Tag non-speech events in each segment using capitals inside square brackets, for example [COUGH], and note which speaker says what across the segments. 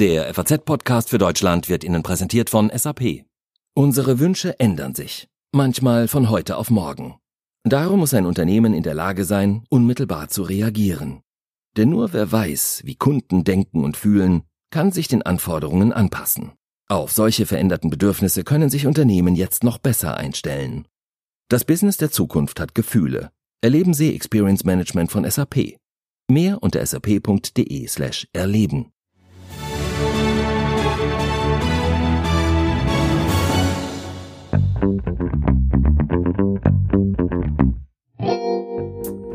Speaker 1: Der FAZ-Podcast für Deutschland wird Ihnen präsentiert von SAP. Unsere Wünsche ändern sich, manchmal von heute auf morgen. Darum muss ein Unternehmen in der Lage sein, unmittelbar zu reagieren. Denn nur wer weiß, wie Kunden denken und fühlen, kann sich den Anforderungen anpassen. Auf solche veränderten Bedürfnisse können sich Unternehmen jetzt noch besser einstellen. Das Business der Zukunft hat Gefühle. Erleben Sie Experience Management von SAP. Mehr unter sap.de slash erleben.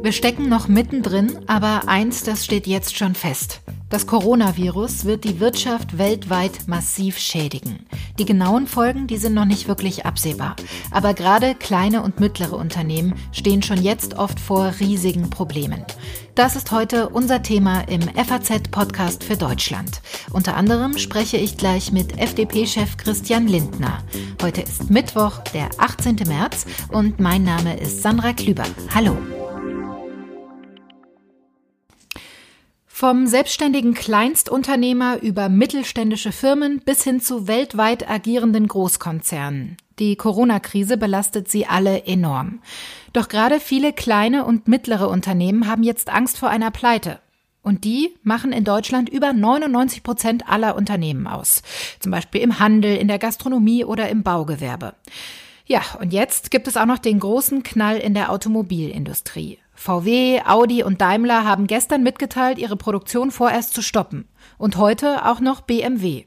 Speaker 2: Wir stecken noch mittendrin, aber eins, das steht jetzt schon fest. Das Coronavirus wird die Wirtschaft weltweit massiv schädigen. Die genauen Folgen, die sind noch nicht wirklich absehbar. Aber gerade kleine und mittlere Unternehmen stehen schon jetzt oft vor riesigen Problemen. Das ist heute unser Thema im FAZ-Podcast für Deutschland. Unter anderem spreche ich gleich mit FDP-Chef Christian Lindner. Heute ist Mittwoch, der 18. März und mein Name ist Sandra Klüber. Hallo. Vom selbstständigen Kleinstunternehmer über mittelständische Firmen bis hin zu weltweit agierenden Großkonzernen. Die Corona-Krise belastet sie alle enorm. Doch gerade viele kleine und mittlere Unternehmen haben jetzt Angst vor einer Pleite. Und die machen in Deutschland über 99 Prozent aller Unternehmen aus. Zum Beispiel im Handel, in der Gastronomie oder im Baugewerbe. Ja, und jetzt gibt es auch noch den großen Knall in der Automobilindustrie. VW, Audi und Daimler haben gestern mitgeteilt, ihre Produktion vorerst zu stoppen. Und heute auch noch BMW.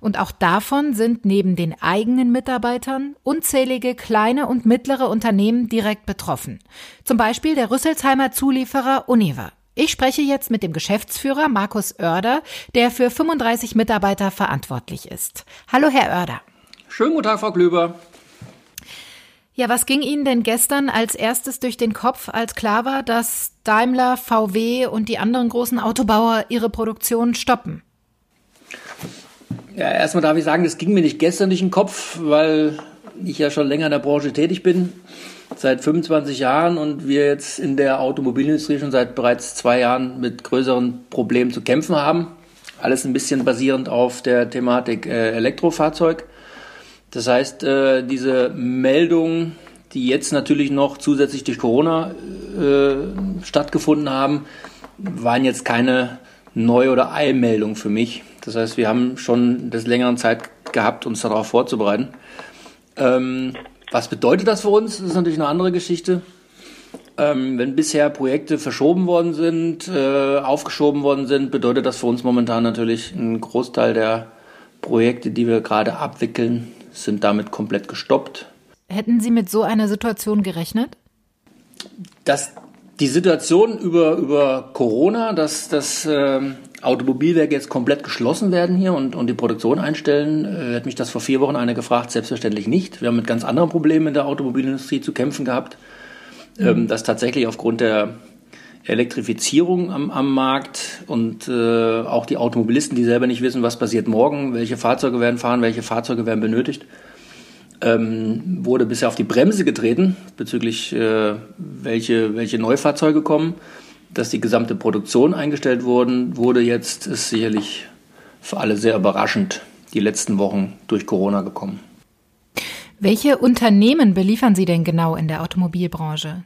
Speaker 2: Und auch davon sind neben den eigenen Mitarbeitern unzählige kleine und mittlere Unternehmen direkt betroffen. Zum Beispiel der Rüsselsheimer Zulieferer Univer. Ich spreche jetzt mit dem Geschäftsführer Markus Oerder, der für 35 Mitarbeiter verantwortlich ist. Hallo, Herr Oerder.
Speaker 3: Schönen guten Tag, Frau Klüber.
Speaker 2: Ja, was ging Ihnen denn gestern als erstes durch den Kopf, als klar war, dass Daimler, VW und die anderen großen Autobauer ihre Produktion stoppen?
Speaker 3: Ja, erstmal darf ich sagen, das ging mir nicht gestern durch den Kopf, weil ich ja schon länger in der Branche tätig bin, seit 25 Jahren und wir jetzt in der Automobilindustrie schon seit bereits zwei Jahren mit größeren Problemen zu kämpfen haben. Alles ein bisschen basierend auf der Thematik äh, Elektrofahrzeug. Das heißt, äh, diese Meldungen, die jetzt natürlich noch zusätzlich durch Corona äh, stattgefunden haben, waren jetzt keine Neu- oder Eilmeldung für mich. Das heißt, wir haben schon des längeren Zeit gehabt, uns darauf vorzubereiten. Ähm, was bedeutet das für uns? Das ist natürlich eine andere Geschichte. Ähm, wenn bisher Projekte verschoben worden sind, äh, aufgeschoben worden sind, bedeutet das für uns momentan natürlich einen Großteil der Projekte, die wir gerade abwickeln, sind damit komplett gestoppt.
Speaker 2: Hätten Sie mit so einer Situation gerechnet?
Speaker 3: Dass die Situation über, über Corona, dass das äh, Automobilwerke jetzt komplett geschlossen werden hier und, und die Produktion einstellen, äh, hat mich das vor vier Wochen einer gefragt. Selbstverständlich nicht. Wir haben mit ganz anderen Problemen in der Automobilindustrie zu kämpfen gehabt. Ähm, dass tatsächlich aufgrund der Elektrifizierung am, am Markt und äh, auch die Automobilisten, die selber nicht wissen, was passiert morgen, welche Fahrzeuge werden fahren, welche Fahrzeuge werden benötigt, ähm, wurde bisher auf die Bremse getreten bezüglich äh, welche, welche Neufahrzeuge kommen. Dass die gesamte Produktion eingestellt worden, wurde jetzt, ist sicherlich für alle sehr überraschend die letzten Wochen durch Corona gekommen.
Speaker 2: Welche Unternehmen beliefern Sie denn genau in der Automobilbranche?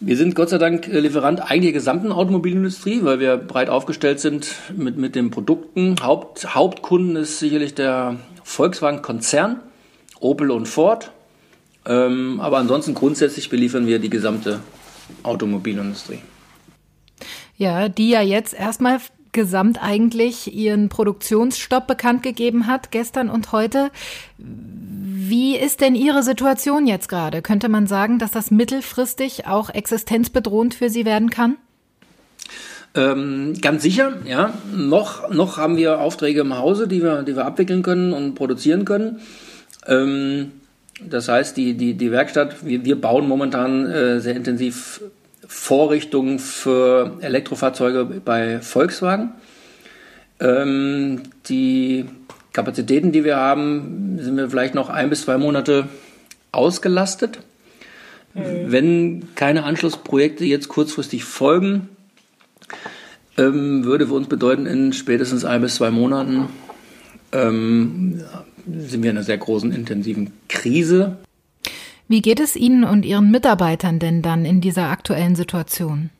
Speaker 3: Wir sind Gott sei Dank äh, Lieferant eigentlich der gesamten Automobilindustrie, weil wir breit aufgestellt sind mit, mit den Produkten. Haupt, Hauptkunden ist sicherlich der Volkswagen-Konzern, Opel und Ford. Ähm, aber ansonsten grundsätzlich beliefern wir die gesamte Automobilindustrie.
Speaker 2: Ja, die ja jetzt erstmal gesamt eigentlich ihren Produktionsstopp bekannt gegeben hat, gestern und heute. Wie ist denn Ihre Situation jetzt gerade? Könnte man sagen, dass das mittelfristig auch existenzbedrohend für Sie werden kann?
Speaker 3: Ähm, ganz sicher, ja. Noch, noch haben wir Aufträge im Hause, die wir, die wir abwickeln können und produzieren können. Ähm, das heißt, die, die, die Werkstatt, wir, wir bauen momentan äh, sehr intensiv Vorrichtungen für Elektrofahrzeuge bei Volkswagen. Ähm, die Kapazitäten, die wir haben, sind wir vielleicht noch ein bis zwei Monate ausgelastet. Mhm. Wenn keine Anschlussprojekte jetzt kurzfristig folgen, ähm, würde für uns bedeuten, in spätestens ein bis zwei Monaten ähm, sind wir in einer sehr großen, intensiven Krise.
Speaker 2: Wie geht es Ihnen und Ihren Mitarbeitern denn dann in dieser aktuellen Situation?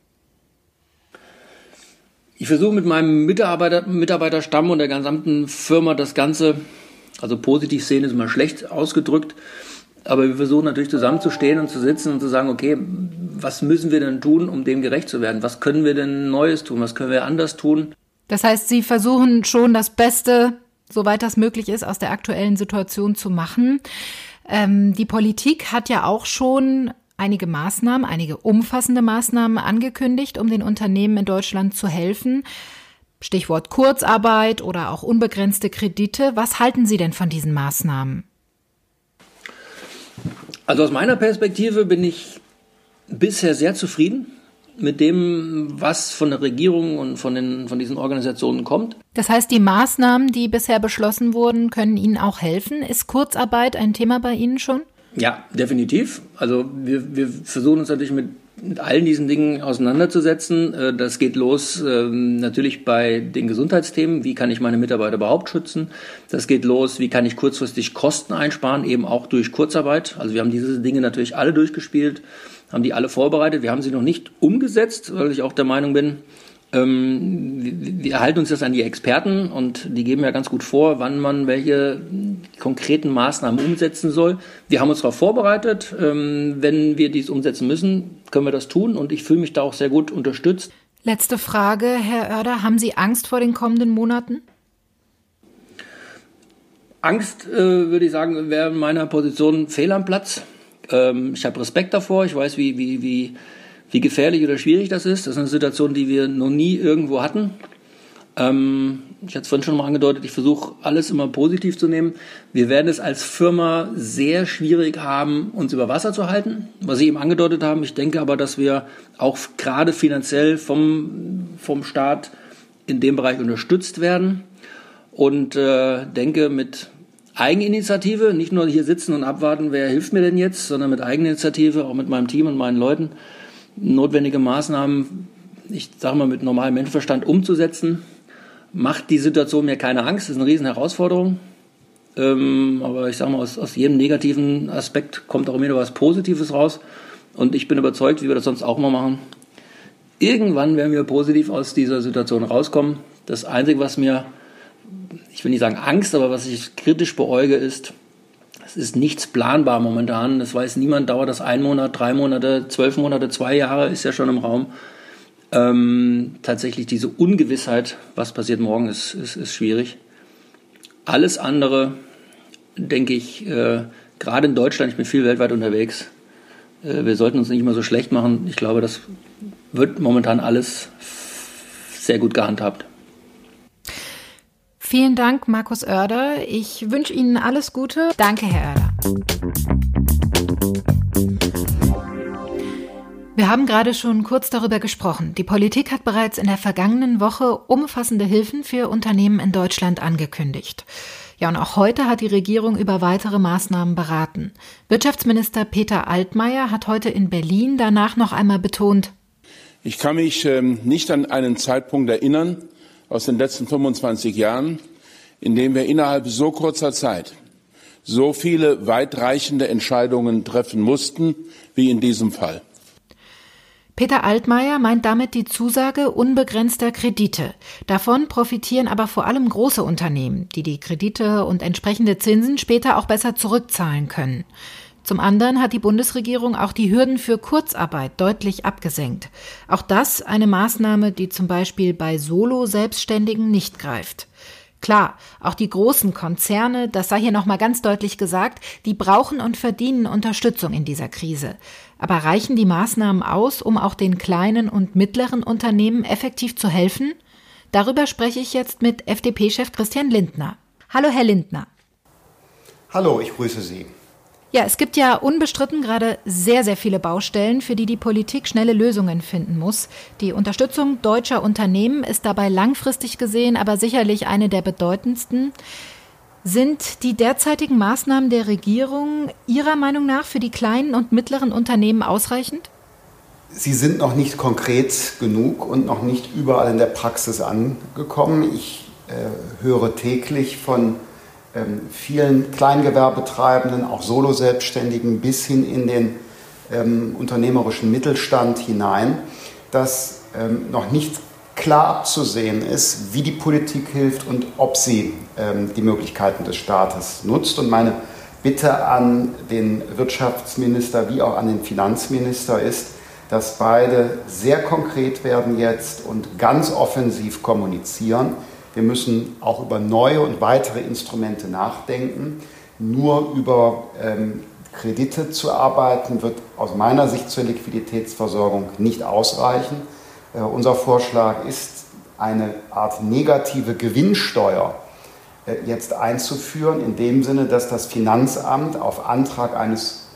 Speaker 3: Ich versuche mit meinem Mitarbeiter, Mitarbeiterstamm und der gesamten Firma das Ganze, also positiv sehen ist immer schlecht ausgedrückt, aber wir versuchen natürlich zusammenzustehen und zu sitzen und zu sagen, okay, was müssen wir denn tun, um dem gerecht zu werden? Was können wir denn Neues tun? Was können wir anders tun?
Speaker 2: Das heißt, Sie versuchen schon das Beste, soweit das möglich ist, aus der aktuellen Situation zu machen. Ähm, die Politik hat ja auch schon einige Maßnahmen, einige umfassende Maßnahmen angekündigt, um den Unternehmen in Deutschland zu helfen. Stichwort Kurzarbeit oder auch unbegrenzte Kredite. Was halten Sie denn von diesen Maßnahmen?
Speaker 3: Also aus meiner Perspektive bin ich bisher sehr zufrieden mit dem, was von der Regierung und von, den, von diesen Organisationen kommt.
Speaker 2: Das heißt, die Maßnahmen, die bisher beschlossen wurden, können Ihnen auch helfen. Ist Kurzarbeit ein Thema bei Ihnen schon?
Speaker 3: Ja, definitiv. Also wir, wir versuchen uns natürlich mit, mit allen diesen Dingen auseinanderzusetzen. Äh, das geht los ähm, natürlich bei den Gesundheitsthemen. Wie kann ich meine Mitarbeiter überhaupt schützen? Das geht los, wie kann ich kurzfristig Kosten einsparen, eben auch durch Kurzarbeit. Also wir haben diese Dinge natürlich alle durchgespielt, haben die alle vorbereitet. Wir haben sie noch nicht umgesetzt, weil ich auch der Meinung bin, ähm, wir halten uns das an die Experten und die geben ja ganz gut vor, wann man welche konkreten Maßnahmen umsetzen soll. Wir haben uns darauf vorbereitet. Ähm, wenn wir dies umsetzen müssen, können wir das tun und ich fühle mich da auch sehr gut unterstützt.
Speaker 2: Letzte Frage, Herr Oerder. Haben Sie Angst vor den kommenden Monaten?
Speaker 3: Angst, äh, würde ich sagen, wäre in meiner Position fehl am Platz. Ähm, ich habe Respekt davor. Ich weiß, wie, wie, wie wie gefährlich oder schwierig das ist. Das ist eine Situation, die wir noch nie irgendwo hatten. Ähm, ich hatte es vorhin schon mal angedeutet, ich versuche alles immer positiv zu nehmen. Wir werden es als Firma sehr schwierig haben, uns über Wasser zu halten, was Sie eben angedeutet haben. Ich denke aber, dass wir auch gerade finanziell vom, vom Staat in dem Bereich unterstützt werden und äh, denke mit Eigeninitiative, nicht nur hier sitzen und abwarten, wer hilft mir denn jetzt, sondern mit Eigeninitiative, auch mit meinem Team und meinen Leuten, notwendige Maßnahmen, ich sage mal mit normalem Menschenverstand umzusetzen, macht die Situation mir keine Angst. Das ist eine riesen Herausforderung. Ähm, aber ich sage mal, aus, aus jedem negativen Aspekt kommt auch immer was Positives raus. Und ich bin überzeugt, wie wir das sonst auch immer machen. Irgendwann werden wir positiv aus dieser Situation rauskommen. Das Einzige, was mir, ich will nicht sagen Angst, aber was ich kritisch beäuge, ist, es ist nichts planbar momentan. Das weiß niemand. Dauert das ein Monat, drei Monate, zwölf Monate, zwei Jahre ist ja schon im Raum. Ähm, tatsächlich diese Ungewissheit, was passiert morgen, ist, ist, ist schwierig. Alles andere, denke ich, äh, gerade in Deutschland, ich bin viel weltweit unterwegs, äh, wir sollten uns nicht immer so schlecht machen. Ich glaube, das wird momentan alles sehr gut gehandhabt.
Speaker 2: Vielen Dank, Markus Oerder. Ich wünsche Ihnen alles Gute. Danke, Herr Oerder. Wir haben gerade schon kurz darüber gesprochen. Die Politik hat bereits in der vergangenen Woche umfassende Hilfen für Unternehmen in Deutschland angekündigt. Ja, und auch heute hat die Regierung über weitere Maßnahmen beraten. Wirtschaftsminister Peter Altmaier hat heute in Berlin danach noch einmal betont,
Speaker 4: ich kann mich ähm, nicht an einen Zeitpunkt erinnern, aus den letzten 25 Jahren, in dem wir innerhalb so kurzer Zeit so viele weitreichende Entscheidungen treffen mussten wie in diesem Fall.
Speaker 2: Peter Altmaier meint damit die Zusage unbegrenzter Kredite. Davon profitieren aber vor allem große Unternehmen, die die Kredite und entsprechende Zinsen später auch besser zurückzahlen können. Zum anderen hat die Bundesregierung auch die Hürden für Kurzarbeit deutlich abgesenkt. Auch das eine Maßnahme, die zum Beispiel bei Solo-Selbstständigen nicht greift. Klar, auch die großen Konzerne, das sei hier nochmal ganz deutlich gesagt, die brauchen und verdienen Unterstützung in dieser Krise. Aber reichen die Maßnahmen aus, um auch den kleinen und mittleren Unternehmen effektiv zu helfen? Darüber spreche ich jetzt mit FDP-Chef Christian Lindner. Hallo, Herr Lindner.
Speaker 5: Hallo, ich grüße Sie.
Speaker 2: Ja, es gibt ja unbestritten gerade sehr, sehr viele Baustellen, für die die Politik schnelle Lösungen finden muss. Die Unterstützung deutscher Unternehmen ist dabei langfristig gesehen aber sicherlich eine der bedeutendsten. Sind die derzeitigen Maßnahmen der Regierung Ihrer Meinung nach für die kleinen und mittleren Unternehmen ausreichend?
Speaker 5: Sie sind noch nicht konkret genug und noch nicht überall in der Praxis angekommen. Ich äh, höre täglich von ähm, vielen Kleingewerbetreibenden, auch Solo-Selbstständigen bis hin in den ähm, unternehmerischen Mittelstand hinein, dass ähm, noch nicht klar abzusehen ist, wie die Politik hilft und ob sie ähm, die Möglichkeiten des Staates nutzt. Und meine Bitte an den Wirtschaftsminister wie auch an den Finanzminister ist, dass beide sehr konkret werden jetzt und ganz offensiv kommunizieren. Wir müssen auch über neue und weitere Instrumente nachdenken. Nur über ähm, Kredite zu arbeiten, wird aus meiner Sicht zur Liquiditätsversorgung nicht ausreichen. Äh, unser Vorschlag ist, eine Art negative Gewinnsteuer äh, jetzt einzuführen, in dem Sinne, dass das Finanzamt auf Antrag eines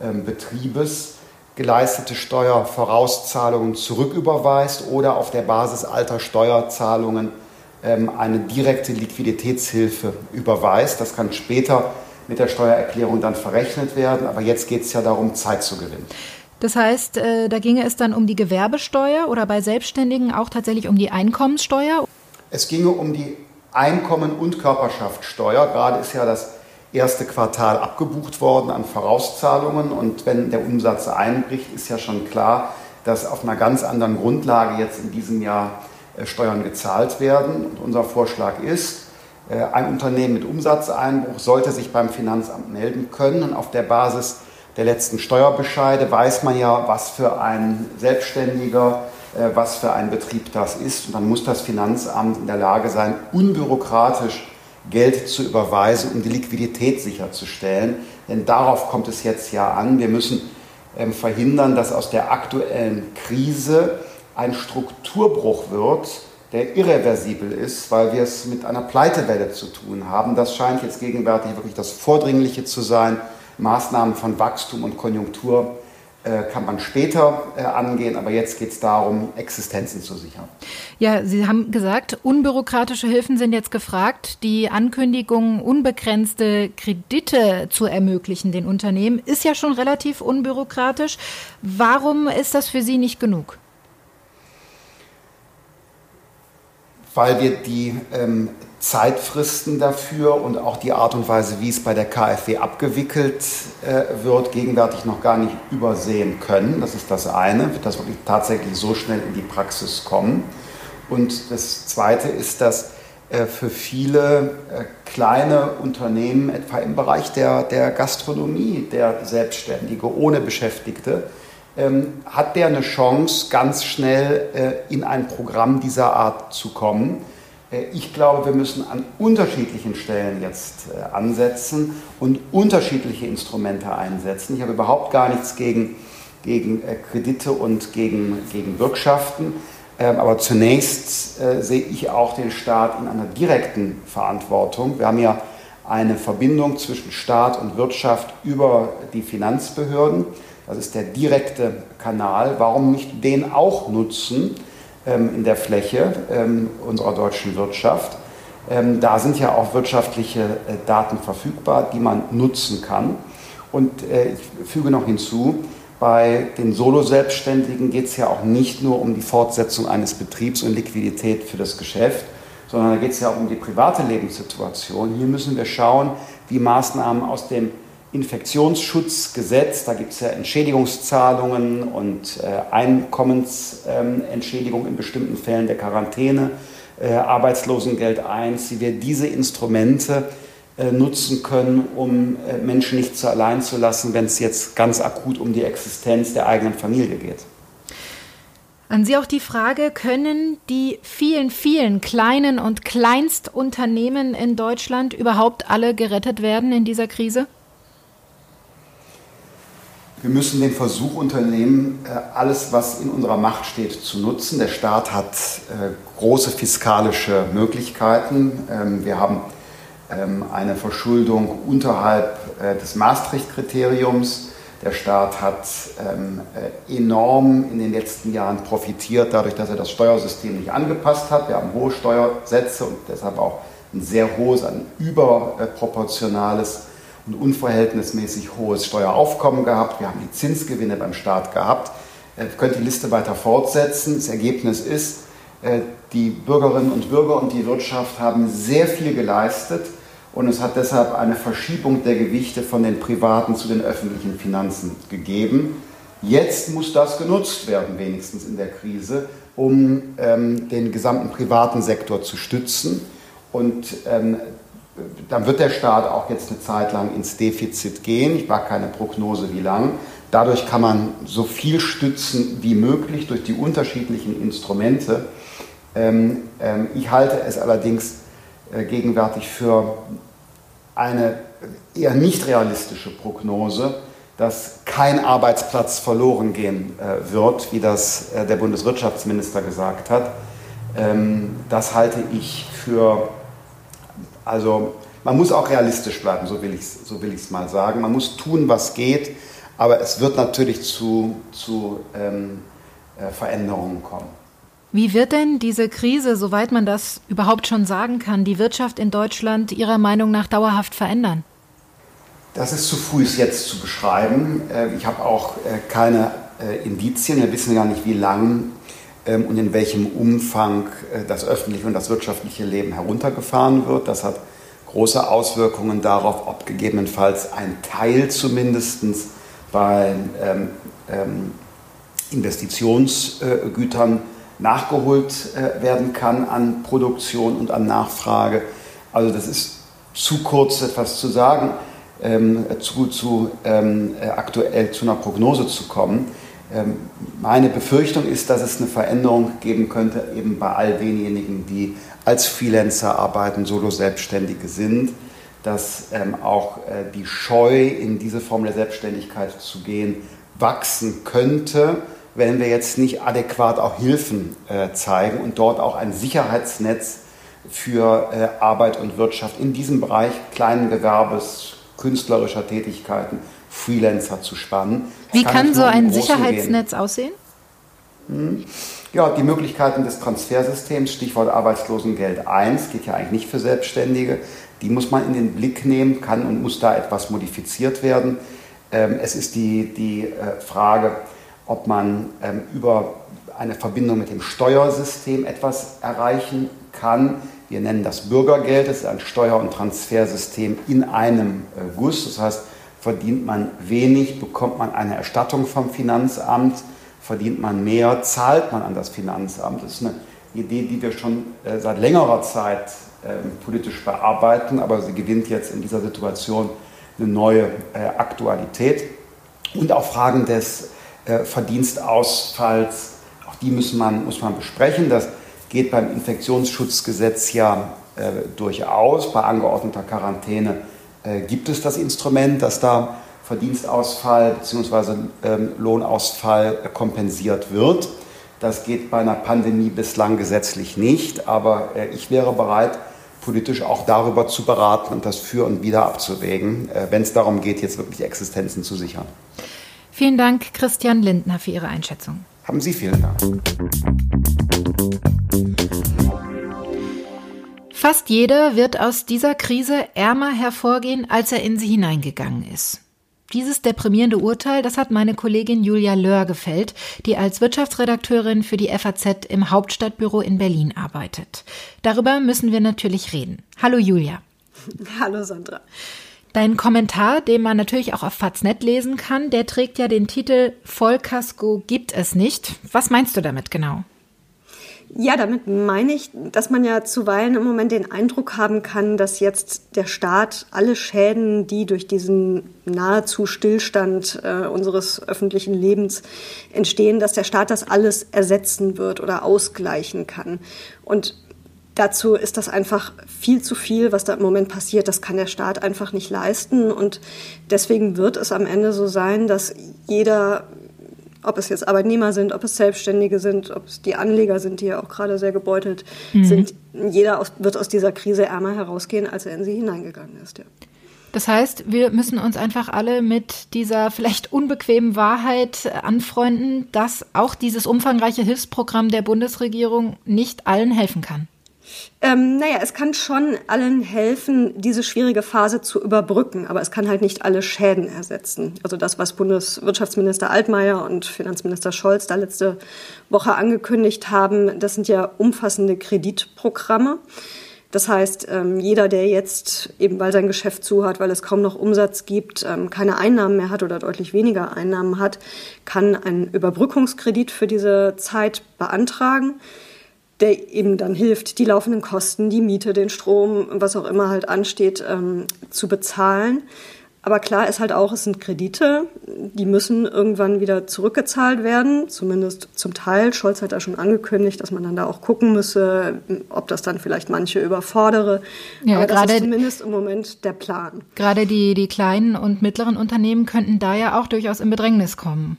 Speaker 5: ähm, Betriebes geleistete Steuervorauszahlungen zurücküberweist oder auf der Basis alter Steuerzahlungen eine direkte Liquiditätshilfe überweist. Das kann später mit der Steuererklärung dann verrechnet werden, aber jetzt geht es ja darum, Zeit zu gewinnen.
Speaker 2: Das heißt, äh, da ginge es dann um die Gewerbesteuer oder bei Selbstständigen auch tatsächlich um die Einkommenssteuer?
Speaker 5: Es ginge um die Einkommen- und Körperschaftssteuer. Gerade ist ja das erste Quartal abgebucht worden an Vorauszahlungen und wenn der Umsatz einbricht, ist ja schon klar, dass auf einer ganz anderen Grundlage jetzt in diesem Jahr Steuern gezahlt werden. Und unser Vorschlag ist, äh, ein Unternehmen mit Umsatzeinbruch sollte sich beim Finanzamt melden können und auf der Basis der letzten Steuerbescheide weiß man ja, was für ein Selbstständiger, äh, was für ein Betrieb das ist. Und dann muss das Finanzamt in der Lage sein, unbürokratisch Geld zu überweisen, um die Liquidität sicherzustellen. Denn darauf kommt es jetzt ja an. Wir müssen ähm, verhindern, dass aus der aktuellen Krise ein Strukturbruch wird, der irreversibel ist, weil wir es mit einer Pleitewelle zu tun haben. Das scheint jetzt gegenwärtig wirklich das Vordringliche zu sein. Maßnahmen von Wachstum und Konjunktur äh, kann man später äh, angehen, aber jetzt geht es darum, Existenzen zu sichern.
Speaker 2: Ja, Sie haben gesagt, unbürokratische Hilfen sind jetzt gefragt. Die Ankündigung, unbegrenzte Kredite zu ermöglichen den Unternehmen, ist ja schon relativ unbürokratisch. Warum ist das für Sie nicht genug?
Speaker 5: Weil wir die ähm, Zeitfristen dafür und auch die Art und Weise, wie es bei der KfW abgewickelt äh, wird, gegenwärtig noch gar nicht übersehen können. Das ist das eine, wird das wirklich tatsächlich so schnell in die Praxis kommen. Und das zweite ist, dass äh, für viele äh, kleine Unternehmen, etwa im Bereich der, der Gastronomie, der Selbstständige ohne Beschäftigte, ähm, hat der eine Chance, ganz schnell äh, in ein Programm dieser Art zu kommen äh, ich glaube, wir müssen an unterschiedlichen Stellen jetzt äh, ansetzen und unterschiedliche Instrumente einsetzen. Ich habe überhaupt gar nichts gegen, gegen äh, Kredite und gegen, gegen Bürgschaften. Ähm, aber zunächst sehe ich auch den Staat in einer direkten Verantwortung. Wir haben ja eine Verbindung zwischen Staat und Wirtschaft über die Finanzbehörden. Das ist der direkte Kanal. Warum nicht den auch nutzen? Ähm, in der Fläche ähm, unserer deutschen Wirtschaft. Ähm, da sind ja auch wirtschaftliche äh, Daten verfügbar, die man nutzen kann. Und äh, ich füge noch hinzu, bei den Solo-Selbstständigen geht es ja auch nicht nur um die Fortsetzung eines Betriebs und Liquidität für das Geschäft, sondern da geht es ja auch um die private Lebenssituation. Hier müssen wir schauen, wie Maßnahmen aus dem Infektionsschutzgesetz, da gibt es ja Entschädigungszahlungen und äh, Einkommensentschädigung in bestimmten Fällen der Quarantäne, äh, Arbeitslosengeld 1, wie wir diese Instrumente äh, nutzen können, um äh, Menschen nicht zu allein zu lassen, wenn es jetzt ganz akut um die Existenz der eigenen Familie geht.
Speaker 2: An Sie auch die Frage, können die vielen, vielen kleinen und Kleinstunternehmen in Deutschland überhaupt alle gerettet werden in dieser Krise?
Speaker 5: Wir müssen den Versuch unternehmen, äh, alles, was in unserer Macht steht, zu nutzen. Der Staat hat äh, große fiskalische Möglichkeiten. Ähm, wir haben ähm, eine Verschuldung unterhalb äh, des Maastricht-Kriteriums. Der Staat hat ähm, enorm in den letzten Jahren profitiert, dadurch, dass er das Steuersystem nicht angepasst hat. Wir haben hohe Steuersätze und deshalb auch ein sehr hohes, ein überproportionales und unverhältnismäßig hohes Steueraufkommen gehabt. Wir haben die Zinsgewinne beim Staat gehabt. Äh, ich könnte die Liste weiter fortsetzen. Das Ergebnis ist, äh, die Bürgerinnen und Bürger und die Wirtschaft haben sehr viel geleistet und es hat deshalb eine Verschiebung der Gewichte von den privaten zu den öffentlichen Finanzen gegeben. Jetzt muss das genutzt werden, wenigstens in der Krise, um ähm, den gesamten privaten Sektor zu stützen. Und ähm, dann wird der Staat auch jetzt eine Zeit lang ins Defizit gehen. Ich mag keine Prognose, wie lang. Dadurch kann man so viel stützen wie möglich durch die unterschiedlichen Instrumente. Ähm, ähm, ich halte es allerdings äh, gegenwärtig für eine eher nicht realistische Prognose, dass kein Arbeitsplatz verloren gehen äh, wird, wie das äh, der Bundeswirtschaftsminister gesagt hat. Ähm, das halte ich für, also man muss auch realistisch bleiben, so will ich es so mal sagen. Man muss tun, was geht aber es wird natürlich zu, zu ähm, äh, Veränderungen kommen.
Speaker 2: Wie wird denn diese Krise, soweit man das überhaupt schon sagen kann, die Wirtschaft in Deutschland Ihrer Meinung nach dauerhaft verändern?
Speaker 5: Das ist zu früh, es jetzt zu beschreiben. Äh, ich habe auch äh, keine äh, Indizien. Wir wissen gar nicht, wie lang ähm, und in welchem Umfang das öffentliche und das wirtschaftliche Leben heruntergefahren wird. Das hat große Auswirkungen darauf, ob gegebenenfalls ein Teil zumindest bei ähm, ähm, Investitionsgütern nachgeholt äh, werden kann an Produktion und an Nachfrage. Also das ist zu kurz etwas zu sagen, ähm, zu, zu ähm, äh, aktuell zu einer Prognose zu kommen. Ähm, meine Befürchtung ist, dass es eine Veränderung geben könnte, eben bei all denjenigen, die als Freelancer arbeiten, Solo-Selbstständige sind dass ähm, auch äh, die Scheu, in diese Form der Selbstständigkeit zu gehen, wachsen könnte, wenn wir jetzt nicht adäquat auch Hilfen äh, zeigen und dort auch ein Sicherheitsnetz für äh, Arbeit und Wirtschaft in diesem Bereich kleinen Gewerbes, künstlerischer Tätigkeiten, Freelancer zu spannen.
Speaker 2: Wie kann, kann so ein Sicherheitsnetz gehen. aussehen?
Speaker 5: Hm. Ja, die Möglichkeiten des Transfersystems, Stichwort Arbeitslosengeld 1, geht ja eigentlich nicht für Selbstständige. Die muss man in den Blick nehmen, kann und muss da etwas modifiziert werden. Ähm, es ist die, die äh, Frage, ob man ähm, über eine Verbindung mit dem Steuersystem etwas erreichen kann. Wir nennen das Bürgergeld, das ist ein Steuer- und Transfersystem in einem äh, Guss. Das heißt, verdient man wenig, bekommt man eine Erstattung vom Finanzamt, verdient man mehr, zahlt man an das Finanzamt. Das ist eine Idee, die wir schon äh, seit längerer Zeit ähm, politisch bearbeiten, aber sie gewinnt jetzt in dieser Situation eine neue äh, Aktualität. Und auch Fragen des äh, Verdienstausfalls, auch die muss man, muss man besprechen. Das geht beim Infektionsschutzgesetz ja durchaus. Bei angeordneter Quarantäne gibt es das Instrument, dass da Verdienstausfall bzw. Ähm, Lohnausfall kompensiert wird. Das geht bei einer Pandemie bislang gesetzlich nicht, aber ich wäre bereit, politisch auch darüber zu beraten und das für und wieder abzuwägen, äh, wenn es darum geht, jetzt wirklich Existenzen zu sichern.
Speaker 2: Vielen Dank, Christian Lindner, für Ihre Einschätzung.
Speaker 5: Haben Sie vielen Dank.
Speaker 2: Fast jeder wird aus dieser Krise ärmer hervorgehen, als er in sie hineingegangen ist. Dieses deprimierende Urteil, das hat meine Kollegin Julia Löhr gefällt, die als Wirtschaftsredakteurin für die FAZ im Hauptstadtbüro in Berlin arbeitet. Darüber müssen wir natürlich reden. Hallo Julia.
Speaker 6: Hallo Sandra.
Speaker 2: Dein Kommentar, den man natürlich auch auf Faznet lesen kann, der trägt ja den Titel Vollkasko gibt es nicht. Was meinst du damit genau?
Speaker 6: Ja, damit meine ich, dass man ja zuweilen im Moment den Eindruck haben kann, dass jetzt der Staat alle Schäden, die durch diesen nahezu Stillstand äh, unseres öffentlichen Lebens entstehen, dass der Staat das alles ersetzen wird oder ausgleichen kann. Und dazu ist das einfach viel zu viel, was da im Moment passiert. Das kann der Staat einfach nicht leisten. Und deswegen wird es am Ende so sein, dass jeder ob es jetzt Arbeitnehmer sind, ob es Selbstständige sind, ob es die Anleger sind, die ja auch gerade sehr gebeutelt mhm. sind. Jeder aus, wird aus dieser Krise ärmer herausgehen, als er in sie hineingegangen ist. Ja.
Speaker 2: Das heißt, wir müssen uns einfach alle mit dieser vielleicht unbequemen Wahrheit anfreunden, dass auch dieses umfangreiche Hilfsprogramm der Bundesregierung nicht allen helfen kann.
Speaker 6: Ähm, naja, es kann schon allen helfen, diese schwierige Phase zu überbrücken, aber es kann halt nicht alle Schäden ersetzen. Also das, was Bundeswirtschaftsminister Altmaier und Finanzminister Scholz da letzte Woche angekündigt haben, das sind ja umfassende Kreditprogramme. Das heißt, ähm, jeder, der jetzt eben, weil sein Geschäft zu hat, weil es kaum noch Umsatz gibt, ähm, keine Einnahmen mehr hat oder deutlich weniger Einnahmen hat, kann einen Überbrückungskredit für diese Zeit beantragen der eben dann hilft, die laufenden Kosten, die Miete, den Strom, was auch immer halt ansteht, ähm, zu bezahlen. Aber klar ist halt auch, es sind Kredite, die müssen irgendwann wieder zurückgezahlt werden, zumindest zum Teil. Scholz hat da schon angekündigt, dass man dann da auch gucken müsse, ob das dann vielleicht manche überfordere. Ja, Aber das ist zumindest im Moment der Plan.
Speaker 2: Gerade die, die kleinen und mittleren Unternehmen könnten da ja auch durchaus in Bedrängnis kommen.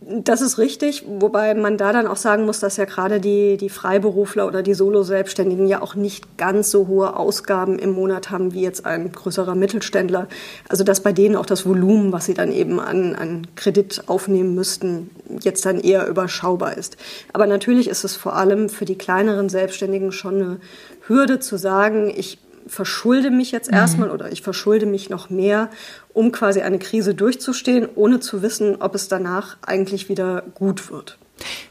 Speaker 6: Das ist richtig, wobei man da dann auch sagen muss, dass ja gerade die, die Freiberufler oder die Solo-Selbstständigen ja auch nicht ganz so hohe Ausgaben im Monat haben wie jetzt ein größerer Mittelständler. Also dass bei denen auch das Volumen, was sie dann eben an, an Kredit aufnehmen müssten, jetzt dann eher überschaubar ist. Aber natürlich ist es vor allem für die kleineren Selbstständigen schon eine Hürde zu sagen, ich verschulde mich jetzt mhm. erstmal oder ich verschulde mich noch mehr, um quasi eine Krise durchzustehen, ohne zu wissen, ob es danach eigentlich wieder gut wird.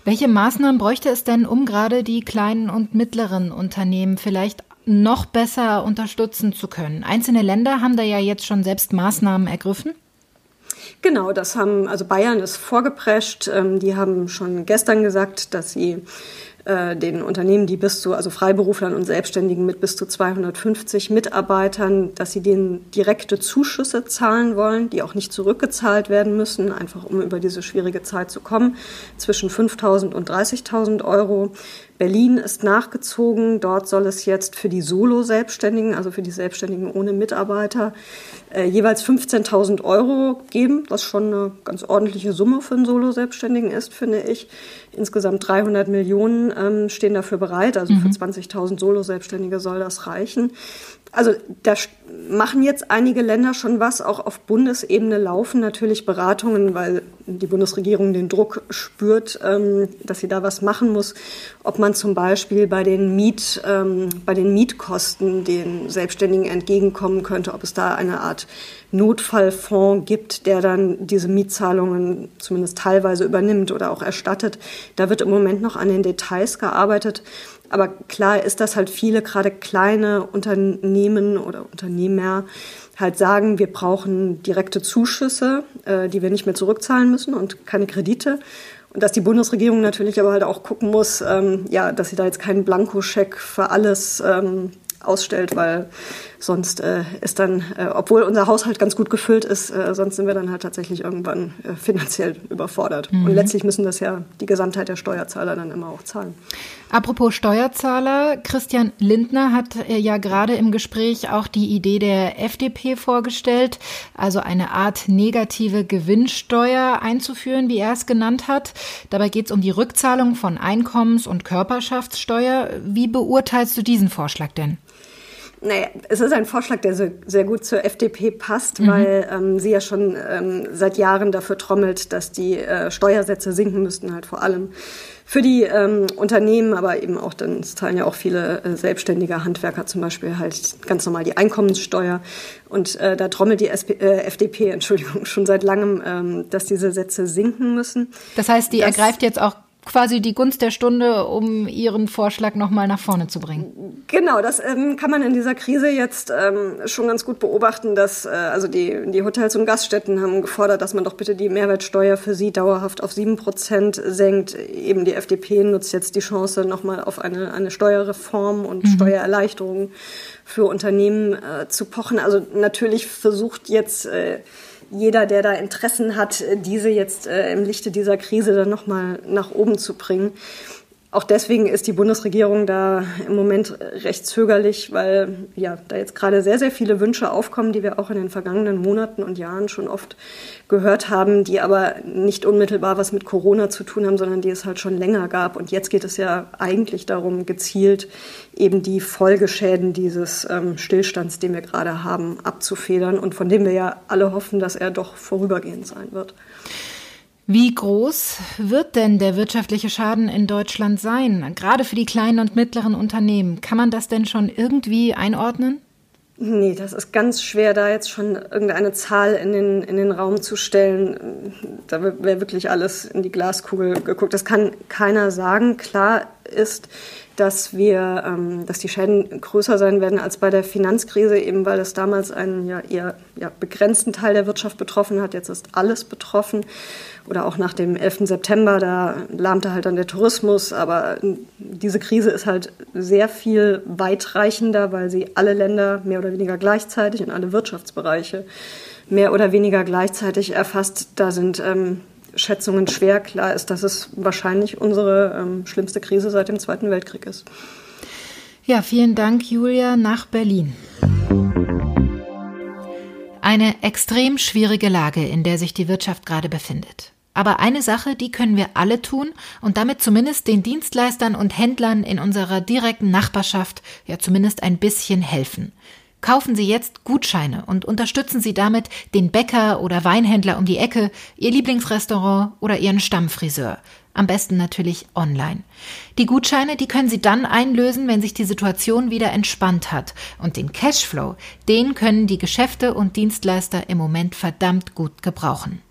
Speaker 2: Welche Maßnahmen bräuchte es denn, um gerade die kleinen und mittleren Unternehmen vielleicht noch besser unterstützen zu können? Einzelne Länder haben da ja jetzt schon selbst Maßnahmen ergriffen.
Speaker 6: Genau, das haben, also Bayern ist vorgeprescht. Ähm, die haben schon gestern gesagt, dass sie äh, den Unternehmen, die bis zu, also Freiberuflern und Selbstständigen mit bis zu 250 Mitarbeitern, dass sie denen direkte Zuschüsse zahlen wollen, die auch nicht zurückgezahlt werden müssen, einfach um über diese schwierige Zeit zu kommen, zwischen 5.000 und 30.000 Euro. Berlin ist nachgezogen. Dort soll es jetzt für die Solo-Selbstständigen, also für die Selbstständigen ohne Mitarbeiter, äh, jeweils 15.000 Euro geben, was schon eine ganz ordentliche Summe für einen Solo-Selbstständigen ist, finde ich. Insgesamt 300 Millionen ähm, stehen dafür bereit. Also mhm. für 20.000 Solo-Selbstständige soll das reichen. Also da machen jetzt einige Länder schon was. Auch auf Bundesebene laufen natürlich Beratungen, weil die Bundesregierung den Druck spürt, ähm, dass sie da was machen muss. Ob man zum Beispiel bei den, Miet, ähm, bei den Mietkosten den Selbstständigen entgegenkommen könnte, ob es da eine Art Notfallfonds gibt, der dann diese Mietzahlungen zumindest teilweise übernimmt oder auch erstattet. Da wird im Moment noch an den Details gearbeitet. Aber klar ist, dass halt viele, gerade kleine Unternehmen oder Unternehmer, halt sagen, wir brauchen direkte Zuschüsse, äh, die wir nicht mehr zurückzahlen müssen und keine Kredite. Und dass die Bundesregierung natürlich aber halt auch gucken muss, ähm, ja, dass sie da jetzt keinen Blankoscheck für alles ähm, ausstellt, weil sonst äh, ist dann, äh, obwohl unser Haushalt ganz gut gefüllt ist, äh, sonst sind wir dann halt tatsächlich irgendwann äh, finanziell überfordert. Mhm. Und letztlich müssen das ja die Gesamtheit der Steuerzahler dann immer auch zahlen.
Speaker 2: Apropos Steuerzahler, Christian Lindner hat äh, ja gerade im Gespräch auch die Idee der FDP vorgestellt, also eine Art negative Gewinnsteuer einzuführen, wie er es genannt hat. Dabei geht es um die Rückzahlung von Einkommens- und Körperschaftssteuer. Wie beurteilst du diesen Vorschlag denn?
Speaker 6: Naja, es ist ein Vorschlag, der so, sehr gut zur FDP passt, mhm. weil ähm, sie ja schon ähm, seit Jahren dafür trommelt, dass die äh, Steuersätze sinken müssten, halt vor allem für die ähm, Unternehmen, aber eben auch dann zahlen ja auch viele äh, selbstständige Handwerker zum Beispiel halt ganz normal die Einkommenssteuer. Und äh, da trommelt die SP, äh, FDP, [LAUGHS] Entschuldigung, schon seit langem, ähm, dass diese Sätze sinken müssen.
Speaker 2: Das heißt, die das, ergreift jetzt auch quasi die Gunst der Stunde, um Ihren Vorschlag nochmal nach vorne zu bringen.
Speaker 6: Genau, das ähm, kann man in dieser Krise jetzt ähm, schon ganz gut beobachten, dass äh, also die, die Hotels und Gaststätten haben gefordert, dass man doch bitte die Mehrwertsteuer für sie dauerhaft auf sieben Prozent senkt. Eben die FDP nutzt jetzt die Chance nochmal auf eine, eine Steuerreform und mhm. Steuererleichterungen für Unternehmen äh, zu pochen. Also natürlich versucht jetzt äh, jeder, der da Interessen hat, diese jetzt äh, im Lichte dieser Krise dann nochmal nach oben zu bringen. Auch deswegen ist die Bundesregierung da im Moment recht zögerlich, weil ja da jetzt gerade sehr, sehr viele Wünsche aufkommen, die wir auch in den vergangenen Monaten und Jahren schon oft gehört haben, die aber nicht unmittelbar was mit Corona zu tun haben, sondern die es halt schon länger gab. Und jetzt geht es ja eigentlich darum, gezielt eben die Folgeschäden dieses ähm, Stillstands, den wir gerade haben, abzufedern und von dem wir ja alle hoffen, dass er doch vorübergehend sein wird.
Speaker 2: Wie groß wird denn der wirtschaftliche Schaden in Deutschland sein, gerade für die kleinen und mittleren Unternehmen? Kann man das denn schon irgendwie einordnen?
Speaker 6: Nee, das ist ganz schwer, da jetzt schon irgendeine Zahl in den, in den Raum zu stellen. Da wäre wirklich alles in die Glaskugel geguckt. Das kann keiner sagen. Klar ist, dass wir, ähm, dass die Schäden größer sein werden als bei der Finanzkrise, eben weil es damals einen ja eher ja, begrenzten Teil der Wirtschaft betroffen hat. Jetzt ist alles betroffen. Oder auch nach dem 11. September, da lahmte halt dann der Tourismus. Aber diese Krise ist halt sehr viel weitreichender, weil sie alle Länder mehr oder weniger gleichzeitig und alle Wirtschaftsbereiche mehr oder weniger gleichzeitig erfasst. Da sind ähm, Schätzungen schwer. Klar ist, dass es wahrscheinlich unsere ähm, schlimmste Krise seit dem Zweiten Weltkrieg ist.
Speaker 2: Ja, vielen Dank, Julia, nach Berlin. Eine extrem schwierige Lage, in der sich die Wirtschaft gerade befindet. Aber eine Sache, die können wir alle tun und damit zumindest den Dienstleistern und Händlern in unserer direkten Nachbarschaft ja zumindest ein bisschen helfen. Kaufen Sie jetzt Gutscheine und unterstützen Sie damit den Bäcker oder Weinhändler um die Ecke, Ihr Lieblingsrestaurant oder Ihren Stammfriseur. Am besten natürlich online. Die Gutscheine, die können Sie dann einlösen, wenn sich die Situation wieder entspannt hat. Und den Cashflow, den können die Geschäfte und Dienstleister im Moment verdammt gut gebrauchen.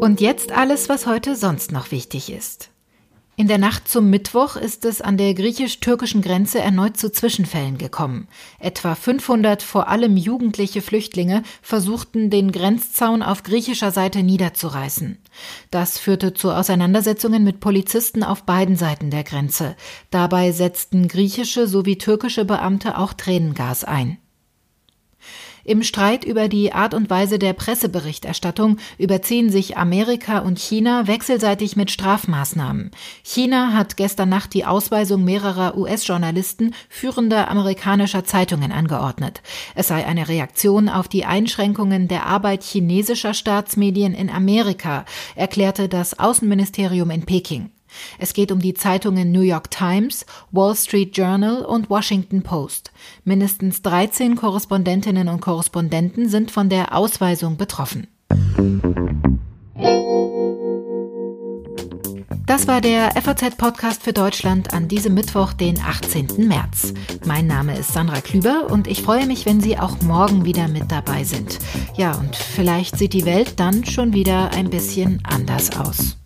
Speaker 2: Und jetzt alles, was heute sonst noch wichtig ist. In der Nacht zum Mittwoch ist es an der griechisch-türkischen Grenze erneut zu Zwischenfällen gekommen. Etwa 500 vor allem jugendliche Flüchtlinge versuchten, den Grenzzaun auf griechischer Seite niederzureißen. Das führte zu Auseinandersetzungen mit Polizisten auf beiden Seiten der Grenze. Dabei setzten griechische sowie türkische Beamte auch Tränengas ein. Im Streit über die Art und Weise der Presseberichterstattung überziehen sich Amerika und China wechselseitig mit Strafmaßnahmen. China hat gestern Nacht die Ausweisung mehrerer US-Journalisten führender amerikanischer Zeitungen angeordnet. Es sei eine Reaktion auf die Einschränkungen der Arbeit chinesischer Staatsmedien in Amerika, erklärte das Außenministerium in Peking. Es geht um die Zeitungen New York Times, Wall Street Journal und Washington Post. Mindestens 13 Korrespondentinnen und Korrespondenten sind von der Ausweisung betroffen. Das war der FAZ-Podcast für Deutschland an diesem Mittwoch, den 18. März. Mein Name ist Sandra Klüber und ich freue mich, wenn Sie auch morgen wieder mit dabei sind. Ja, und vielleicht sieht die Welt dann schon wieder ein bisschen anders aus.